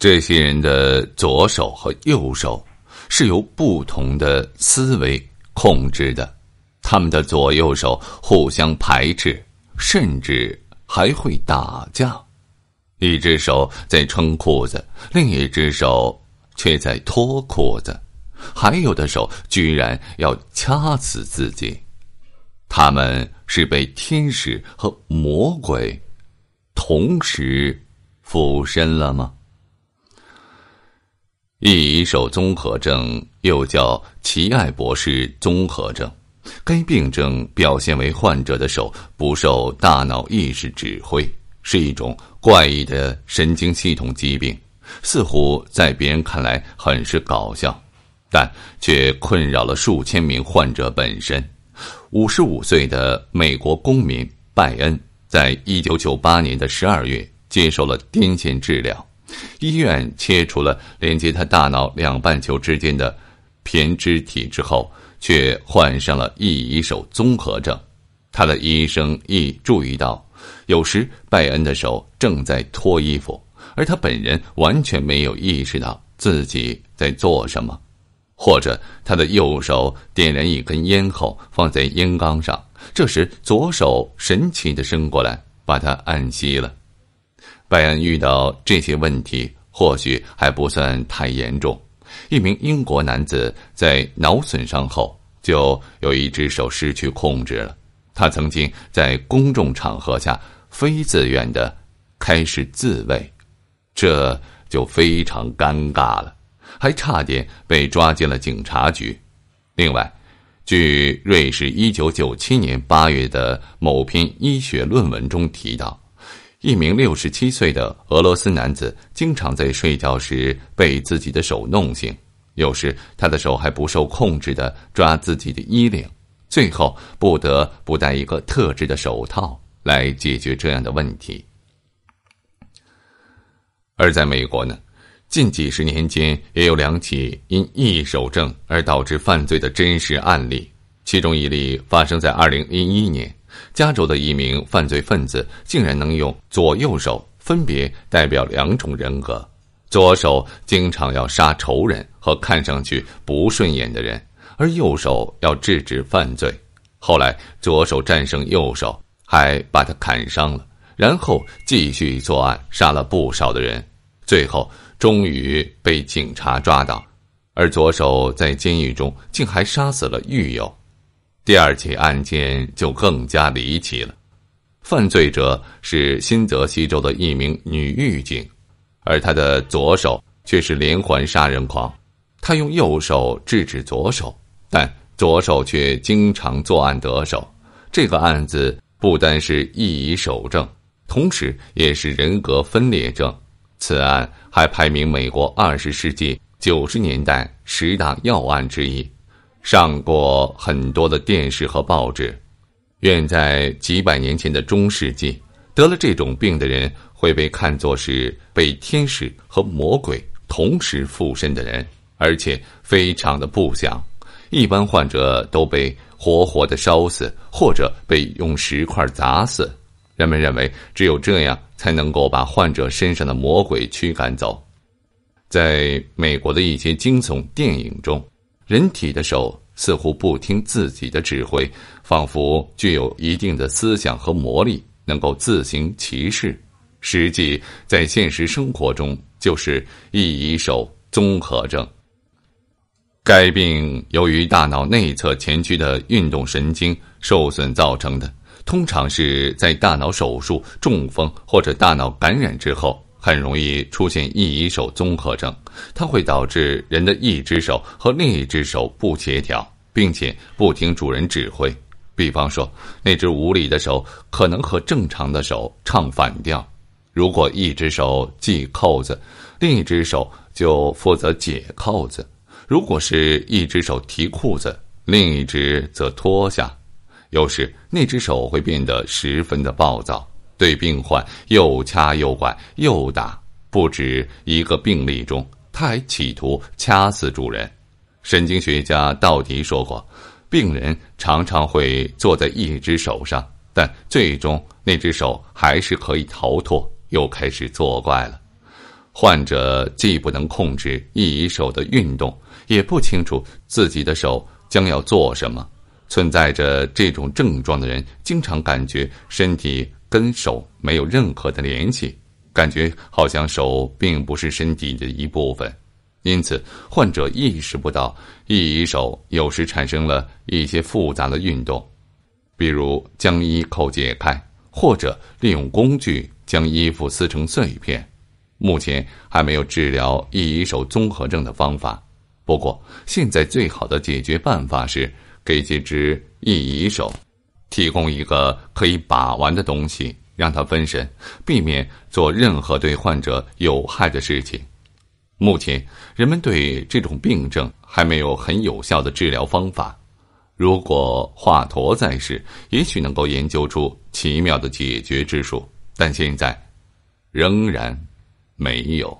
这些人的左手和右手是由不同的思维控制的，他们的左右手互相排斥，甚至还会打架。一只手在穿裤子，另一只手却在脱裤子，还有的手居然要掐死自己。他们是被天使和魔鬼同时附身了吗？一移手综合症又叫奇艾博士综合症，该病症表现为患者的手不受大脑意识指挥，是一种怪异的神经系统疾病，似乎在别人看来很是搞笑，但却困扰了数千名患者本身。五十五岁的美国公民拜恩，在一九九八年的十二月接受了癫痫治疗，医院切除了连接他大脑两半球之间的胼胝体之后，却患上了一移手综合症。他的医生亦注意到，有时拜恩的手正在脱衣服，而他本人完全没有意识到自己在做什么。或者他的右手点燃一根烟后放在烟缸上，这时左手神奇的伸过来把它按熄了。拜恩遇到这些问题或许还不算太严重。一名英国男子在脑损伤后就有一只手失去控制了，他曾经在公众场合下非自愿的开始自卫，这就非常尴尬了。还差点被抓进了警察局。另外，据瑞士一九九七年八月的某篇医学论文中提到，一名六十七岁的俄罗斯男子经常在睡觉时被自己的手弄醒，有时他的手还不受控制的抓自己的衣领，最后不得不戴一个特制的手套来解决这样的问题。而在美国呢？近几十年间，也有两起因异手症而导致犯罪的真实案例。其中一例发生在二零一一年，加州的一名犯罪分子竟然能用左右手分别代表两种人格：左手经常要杀仇人和看上去不顺眼的人，而右手要制止犯罪。后来，左手战胜右手，还把他砍伤了，然后继续作案，杀了不少的人，最后。终于被警察抓到，而左手在监狱中竟还杀死了狱友。第二起案件就更加离奇了，犯罪者是新泽西州的一名女狱警，而她的左手却是连环杀人狂。她用右手制止左手，但左手却经常作案得手。这个案子不单是一移手症，同时也是人格分裂症。此案还排名美国二十世纪九十年代十大要案之一，上过很多的电视和报纸。远在几百年前的中世纪，得了这种病的人会被看作是被天使和魔鬼同时附身的人，而且非常的不祥。一般患者都被活活的烧死，或者被用石块砸死。人们认为，只有这样才能够把患者身上的魔鬼驱赶走。在美国的一些惊悚电影中，人体的手似乎不听自己的指挥，仿佛具有一定的思想和魔力，能够自行其事。实际在现实生活中，就是一移手综合症。该病由于大脑内侧前区的运动神经受损造成的。通常是在大脑手术、中风或者大脑感染之后，很容易出现一一手综合症。它会导致人的一只手和另一只手不协调，并且不听主人指挥。比方说，那只无理的手可能和正常的手唱反调。如果一只手系扣子，另一只手就负责解扣子；如果是一只手提裤子，另一只则脱下。有时那只手会变得十分的暴躁，对病患又掐又拐又打。不止一个病例中，他还企图掐死主人。神经学家道迪说过，病人常常会坐在一只手上，但最终那只手还是可以逃脱，又开始作怪了。患者既不能控制一手的运动，也不清楚自己的手将要做什么。存在着这种症状的人，经常感觉身体跟手没有任何的联系，感觉好像手并不是身体的一部分。因此，患者意识不到一移手有时产生了一些复杂的运动，比如将衣扣解开，或者利用工具将衣服撕成碎片。目前还没有治疗一移手综合症的方法。不过，现在最好的解决办法是给这只一移手提供一个可以把玩的东西，让他分神，避免做任何对患者有害的事情。目前，人们对这种病症还没有很有效的治疗方法。如果华佗在世，也许能够研究出奇妙的解决之术，但现在仍然没有。